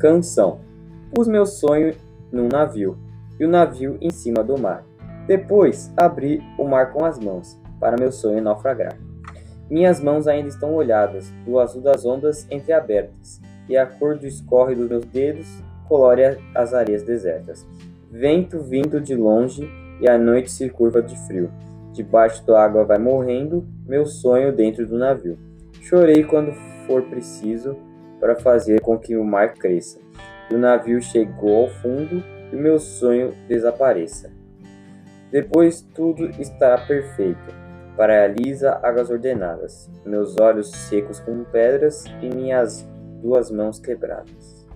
Canção. Pus meu sonho num navio, e o navio em cima do mar. Depois abri o mar com as mãos, para meu sonho naufragar. Minhas mãos ainda estão molhadas, do azul das ondas entreabertas, e a cor do escorre dos meus dedos colore as areias desertas. Vento vindo de longe, e a noite se curva de frio. Debaixo da água vai morrendo meu sonho dentro do navio. Chorei quando for preciso para fazer com que o mar cresça. E o navio chegou ao fundo e meu sonho desapareça. Depois tudo estará perfeito. Paralisa águas ordenadas, meus olhos secos como pedras e minhas duas mãos quebradas.